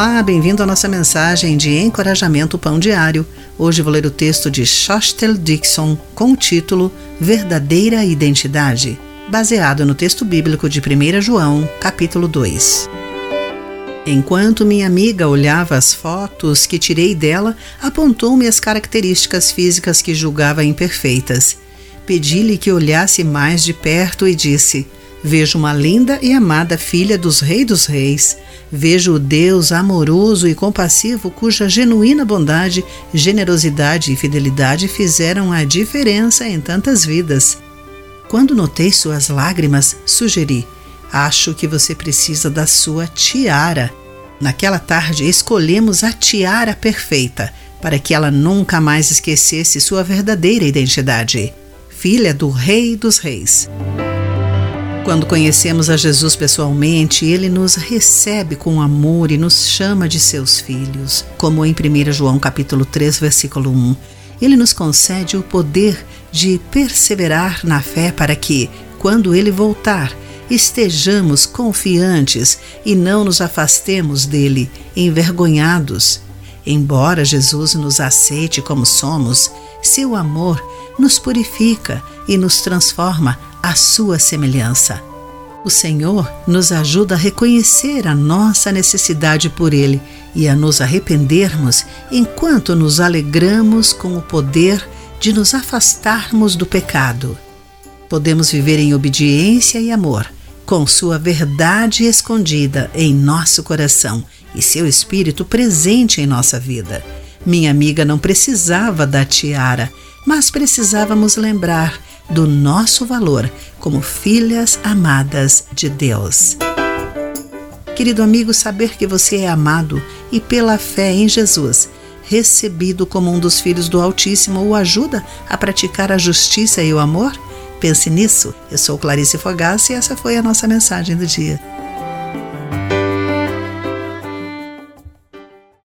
Olá, bem-vindo à nossa mensagem de encorajamento Pão Diário. Hoje vou ler o texto de Shostel Dixon com o título Verdadeira Identidade, baseado no texto bíblico de 1 João, capítulo 2. Enquanto minha amiga olhava as fotos que tirei dela, apontou-me as características físicas que julgava imperfeitas. Pedi-lhe que olhasse mais de perto e disse: Vejo uma linda e amada filha dos Reis dos Reis. Vejo o Deus amoroso e compassivo cuja genuína bondade, generosidade e fidelidade fizeram a diferença em tantas vidas. Quando notei suas lágrimas, sugeri: Acho que você precisa da sua tiara. Naquela tarde, escolhemos a tiara perfeita para que ela nunca mais esquecesse sua verdadeira identidade filha do Rei dos Reis. Quando conhecemos a Jesus pessoalmente, ele nos recebe com amor e nos chama de seus filhos, como em 1 João capítulo 3, versículo 1. Ele nos concede o poder de perseverar na fé para que, quando ele voltar, estejamos confiantes e não nos afastemos dele, envergonhados. Embora Jesus nos aceite como somos, seu amor nos purifica e nos transforma à sua semelhança. O Senhor nos ajuda a reconhecer a nossa necessidade por Ele e a nos arrependermos enquanto nos alegramos com o poder de nos afastarmos do pecado. Podemos viver em obediência e amor, com Sua verdade escondida em nosso coração e seu Espírito presente em nossa vida. Minha amiga não precisava da tiara, mas precisávamos lembrar do nosso valor como filhas amadas de Deus. Querido amigo, saber que você é amado e pela fé em Jesus, recebido como um dos filhos do Altíssimo, o ajuda a praticar a justiça e o amor? Pense nisso. Eu sou Clarice Fogaça e essa foi a nossa mensagem do dia.